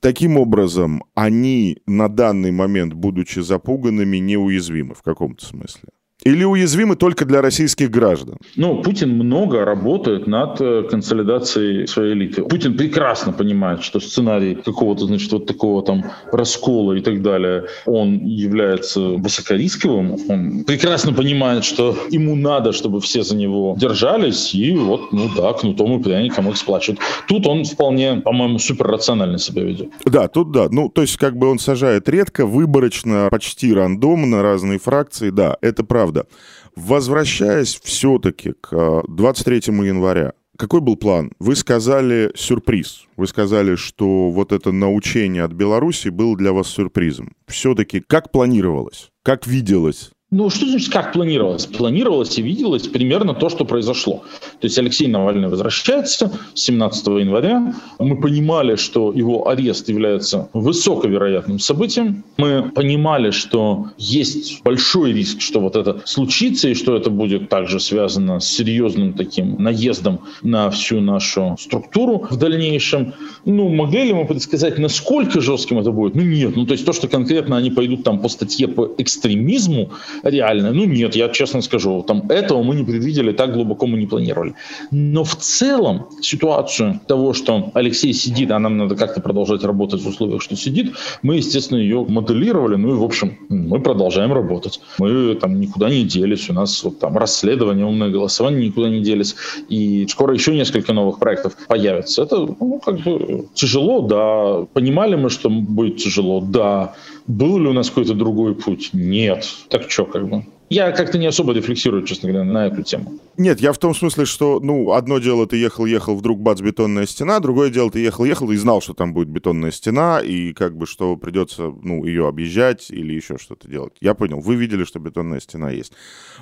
Таким образом, они на данный момент, будучи запуганными, неуязвимы в каком-то смысле. Или уязвимы только для российских граждан? Ну, Путин много работает над э, консолидацией своей элиты. Путин прекрасно понимает, что сценарий какого-то, значит, вот такого там раскола и так далее, он является высокорисковым. Он прекрасно понимает, что ему надо, чтобы все за него держались, и вот, ну да, кнутом и пряником их сплачивают. Тут он вполне, по-моему, суперрационально себя ведет. Да, тут да. Ну, то есть, как бы он сажает редко, выборочно, почти рандомно разные фракции, да, это правда правда. Возвращаясь все-таки к 23 э, января, какой был план? Вы сказали сюрприз. Вы сказали, что вот это научение от Беларуси было для вас сюрпризом. Все-таки как планировалось? Как виделось? Ну, что значит, как планировалось? Планировалось и виделось примерно то, что произошло. То есть Алексей Навальный возвращается 17 января. Мы понимали, что его арест является высоковероятным событием. Мы понимали, что есть большой риск, что вот это случится, и что это будет также связано с серьезным таким наездом на всю нашу структуру в дальнейшем. Ну, могли ли мы предсказать, насколько жестким это будет? Ну, нет. Ну, то есть то, что конкретно они пойдут там по статье по экстремизму, реально. Ну нет, я честно скажу, там этого мы не предвидели, так глубоко мы не планировали. Но в целом ситуацию того, что Алексей сидит, а нам надо как-то продолжать работать в условиях, что сидит, мы, естественно, ее моделировали, ну и, в общем, мы продолжаем работать. Мы там никуда не делись, у нас вот там расследование, умное голосование никуда не делись, и скоро еще несколько новых проектов появится. Это, ну, как бы тяжело, да. Понимали мы, что будет тяжело, да. Был ли у нас какой-то другой путь? Нет. Так что, как бы? Я как-то не особо рефлексирую, честно говоря, на эту тему. Нет, я в том смысле, что, ну, одно дело, ты ехал-ехал, вдруг бац, бетонная стена, другое дело, ты ехал-ехал и знал, что там будет бетонная стена, и как бы, что придется, ну, ее объезжать или еще что-то делать. Я понял, вы видели, что бетонная стена есть.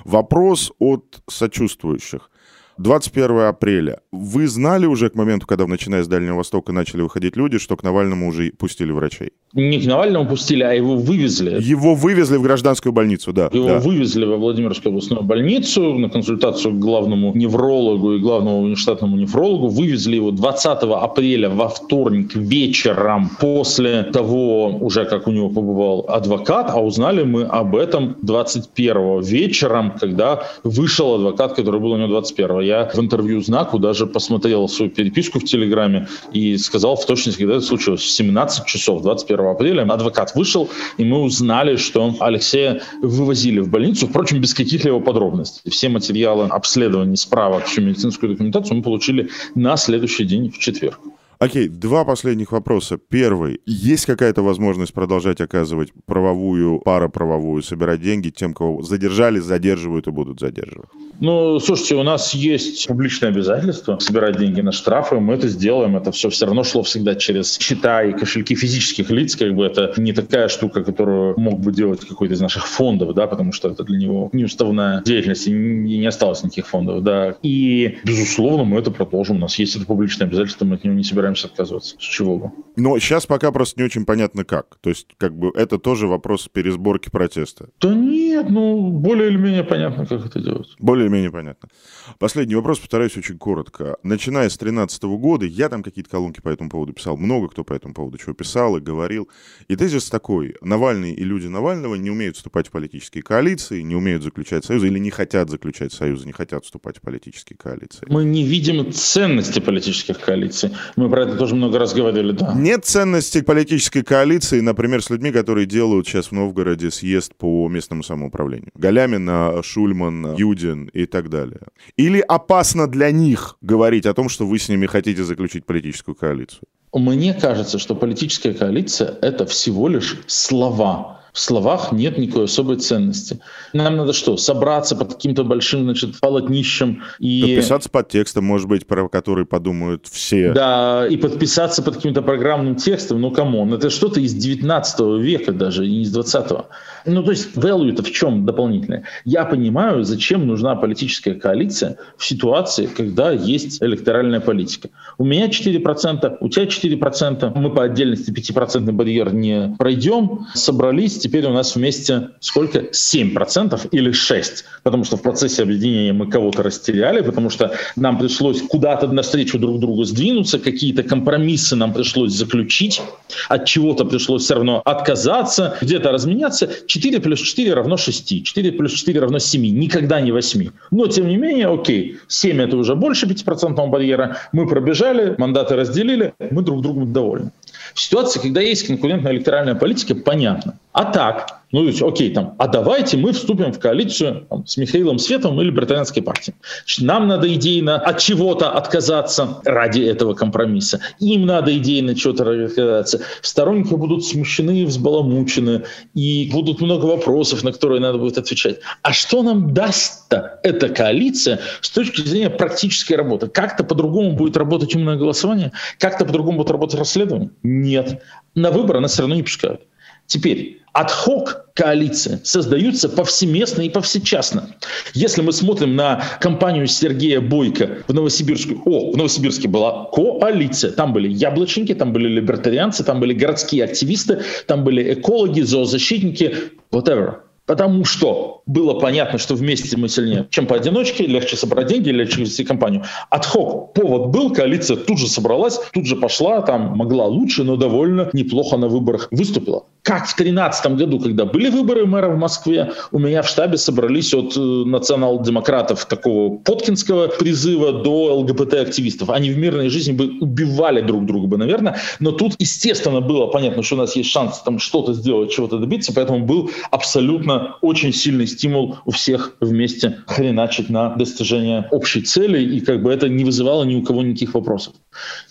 Вопрос от сочувствующих. 21 апреля. Вы знали уже к моменту, когда, начиная с Дальнего Востока, начали выходить люди, что к Навальному уже пустили врачей? Не к Навальному пустили, а его вывезли. Его вывезли в гражданскую больницу, да. Его да. вывезли во Владимирскую областную больницу на консультацию к главному неврологу и главному внештатному нефрологу. Вывезли его 20 апреля во вторник вечером после того, уже как у него побывал адвокат, а узнали мы об этом 21 вечером, когда вышел адвокат, который был у него 21 я в интервью «Знаку» даже посмотрел свою переписку в Телеграме и сказал в точности, когда это случилось. В 17 часов 21 апреля адвокат вышел, и мы узнали, что Алексея вывозили в больницу, впрочем, без каких-либо подробностей. Все материалы обследований, справок, всю медицинскую документацию мы получили на следующий день, в четверг. Окей, два последних вопроса. Первый. Есть какая-то возможность продолжать оказывать правовую, параправовую, собирать деньги тем, кого задержали, задерживают и будут задерживать? Ну, слушайте, у нас есть публичное обязательство собирать деньги на штрафы. Мы это сделаем. Это все все равно шло всегда через счета и кошельки физических лиц. Как бы это не такая штука, которую мог бы делать какой-то из наших фондов, да, потому что это для него неуставная деятельность, и не осталось никаких фондов, да. И, безусловно, мы это продолжим. У нас есть это публичное обязательство, мы от него не собираемся отказываться. С чего бы? Но сейчас пока просто не очень понятно как. То есть, как бы, это тоже вопрос пересборки протеста. Да нет, ну, более или менее понятно, как это делать. Более или менее понятно. Последний вопрос, постараюсь очень коротко. Начиная с 2013 года, я там какие-то колонки по этому поводу писал, много кто по этому поводу чего писал и говорил. И тезис такой, Навальный и люди Навального не умеют вступать в политические коалиции, не умеют заключать союзы или не хотят заключать союзы, не хотят вступать в политические коалиции. Мы не видим ценности политических коалиций. Мы про это тоже много раз говорили, да. Нет ценности политической коалиции, например, с людьми, которые делают сейчас в Новгороде съезд по местному самоуправлению. Галямина, Шульман, Юдин и так далее. Или опасно для них говорить о том, что вы с ними хотите заключить политическую коалицию? Мне кажется, что политическая коалиция — это всего лишь слова в словах нет никакой особой ценности. Нам надо что, собраться под каким-то большим, значит, полотнищем и... Подписаться под текстом, может быть, про который подумают все. Да, и подписаться под каким-то программным текстом, ну, come on, это что-то из 19 века даже, не из 20 -го. Ну, то есть value-то в чем дополнительное? Я понимаю, зачем нужна политическая коалиция в ситуации, когда есть электоральная политика. У меня 4%, у тебя 4%, мы по отдельности 5% барьер не пройдем, собрались, теперь у нас вместе сколько? 7% или 6%. Потому что в процессе объединения мы кого-то растеряли, потому что нам пришлось куда-то навстречу друг другу сдвинуться, какие-то компромиссы нам пришлось заключить, от чего-то пришлось все равно отказаться, где-то разменяться. 4 плюс 4 равно 6, 4 плюс 4 равно 7, никогда не 8. Но тем не менее, окей, 7 это уже больше 5% барьера, мы пробежали, мандаты разделили, мы друг другу довольны. В ситуации, когда есть конкурентная электоральная политика, понятно. А так, ну, есть, окей, там, а давайте мы вступим в коалицию там, с Михаилом Световым или британской партией. Значит, нам надо идейно от чего-то отказаться ради этого компромисса. Им надо идейно чего-то отказаться. Сторонники будут смущены, взбаламучены, и будут много вопросов, на которые надо будет отвечать. А что нам даст-то эта коалиция с точки зрения практической работы? Как-то по-другому будет работать умное голосование? Как-то по-другому будет работать расследование? Нет. На выборы нас все равно не пускают. Теперь, адхок коалиции создаются повсеместно и повсечасно. Если мы смотрим на кампанию Сергея Бойко в Новосибирске, о, в Новосибирске была коалиция, там были яблочники, там были либертарианцы, там были городские активисты, там были экологи, зоозащитники, whatever. Потому что было понятно, что вместе мы сильнее, чем поодиночке, легче собрать деньги, легче вести компанию. Отхок, повод был, коалиция тут же собралась, тут же пошла, там могла лучше, но довольно неплохо на выборах выступила. Как в 2013 году, когда были выборы мэра в Москве, у меня в штабе собрались от э, национал-демократов такого поткинского призыва до ЛГБТ-активистов. Они в мирной жизни бы убивали друг друга бы, наверное. Но тут, естественно, было понятно, что у нас есть шанс там что-то сделать, чего-то добиться, поэтому был абсолютно очень сильный стимул у всех вместе хреначить на достижение общей цели, и как бы это не вызывало ни у кого никаких вопросов.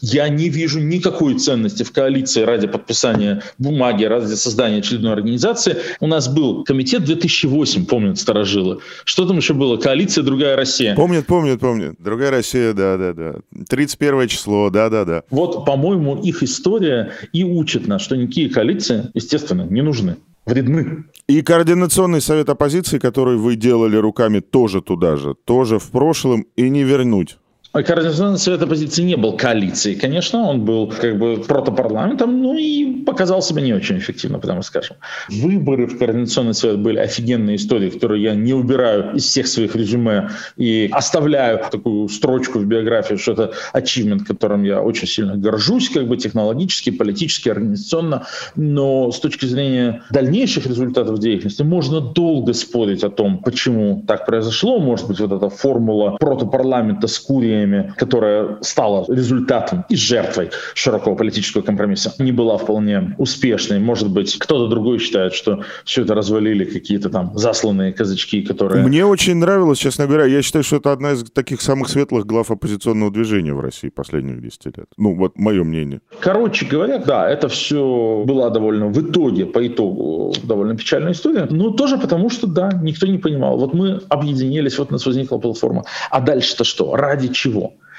Я не вижу никакой ценности в коалиции ради подписания бумаги, ради создания очередной организации. У нас был комитет 2008, помнят старожилы. Что там еще было? Коалиция «Другая Россия». Помнят, помнят, помнят. «Другая Россия», да-да-да. 31 число, да-да-да. Вот, по-моему, их история и учит нас, что никакие коалиции, естественно, не нужны вредны. И Координационный совет оппозиции, который вы делали руками тоже туда же, тоже в прошлом, и не вернуть. Координационный совет оппозиции не был коалицией, конечно, он был как бы протопарламентом, ну и показал себя не очень эффективно, потому скажем. Выборы в Координационный совет были офигенные истории, которые я не убираю из всех своих резюме и оставляю такую строчку в биографии, что это ачивмент, которым я очень сильно горжусь, как бы технологически, политически, организационно, но с точки зрения дальнейших результатов деятельности можно долго спорить о том, почему так произошло, может быть, вот эта формула протопарламента с куриями решениями, которая стала результатом и жертвой широкого политического компромисса, не была вполне успешной. Может быть, кто-то другой считает, что все это развалили какие-то там засланные казачки, которые... Мне очень нравилось, честно говоря, я считаю, что это одна из таких самых светлых глав оппозиционного движения в России последних 10 лет. Ну, вот мое мнение. Короче говоря, да, это все была довольно в итоге, по итогу, довольно печальная история. Но тоже потому, что, да, никто не понимал. Вот мы объединились, вот у нас возникла платформа. А дальше-то что? Ради чего?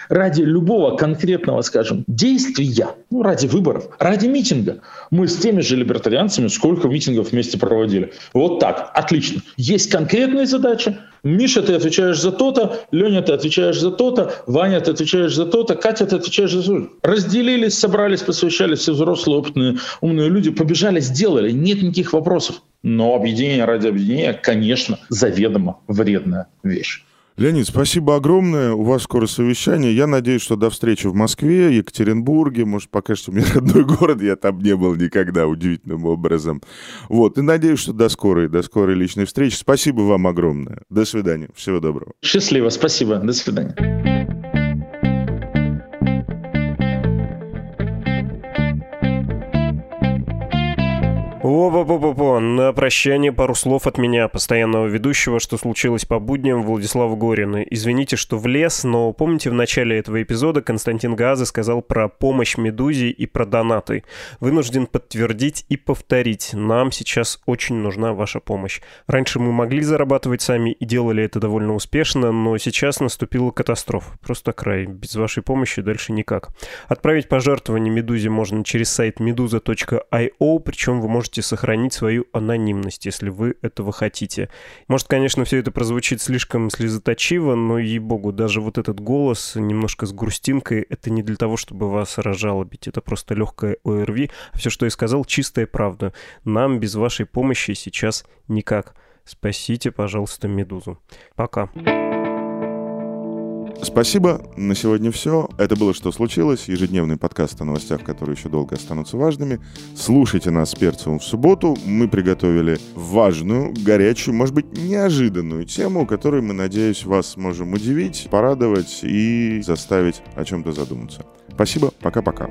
Ради любого конкретного, скажем, действия, ну, ради выборов, ради митинга. Мы с теми же либертарианцами сколько митингов вместе проводили. Вот так, отлично. Есть конкретные задачи. Миша, ты отвечаешь за то-то, Леня, ты отвечаешь за то-то, Ваня, ты отвечаешь за то-то, Катя, ты отвечаешь за то-то. Разделились, собрались, посвящались, все взрослые, опытные, умные люди, побежали, сделали, нет никаких вопросов. Но объединение ради объединения, конечно, заведомо вредная вещь. Леонид, спасибо огромное. У вас скоро совещание. Я надеюсь, что до встречи в Москве, Екатеринбурге. Может, покажете мне родной город. Я там не был никогда, удивительным образом. Вот. И надеюсь, что до скорой, до скорой личной встречи. Спасибо вам огромное. До свидания. Всего доброго. Счастливо. Спасибо. До свидания. О-по-по-по-по, на прощание пару слов от меня, постоянного ведущего, что случилось по будням Владислава Горина. Извините, что влез, но помните в начале этого эпизода Константин Газы сказал про помощь Медузе и про донаты. Вынужден подтвердить и повторить, нам сейчас очень нужна ваша помощь. Раньше мы могли зарабатывать сами и делали это довольно успешно, но сейчас наступила катастрофа. Просто край. Без вашей помощи дальше никак. Отправить пожертвование Медузе можно через сайт meduza.io, причем вы можете можете сохранить свою анонимность, если вы этого хотите. Может, конечно, все это прозвучит слишком слезоточиво, но, ей-богу, даже вот этот голос немножко с грустинкой, это не для того, чтобы вас разжалобить, это просто легкое ОРВИ. А все, что я сказал, чистая правда. Нам без вашей помощи сейчас никак. Спасите, пожалуйста, Медузу. Пока. Спасибо. На сегодня все. Это было «Что случилось?» Ежедневный подкаст о новостях, которые еще долго останутся важными. Слушайте нас с Перцевым в субботу. Мы приготовили важную, горячую, может быть, неожиданную тему, которую мы, надеюсь, вас можем удивить, порадовать и заставить о чем-то задуматься. Спасибо. Пока-пока.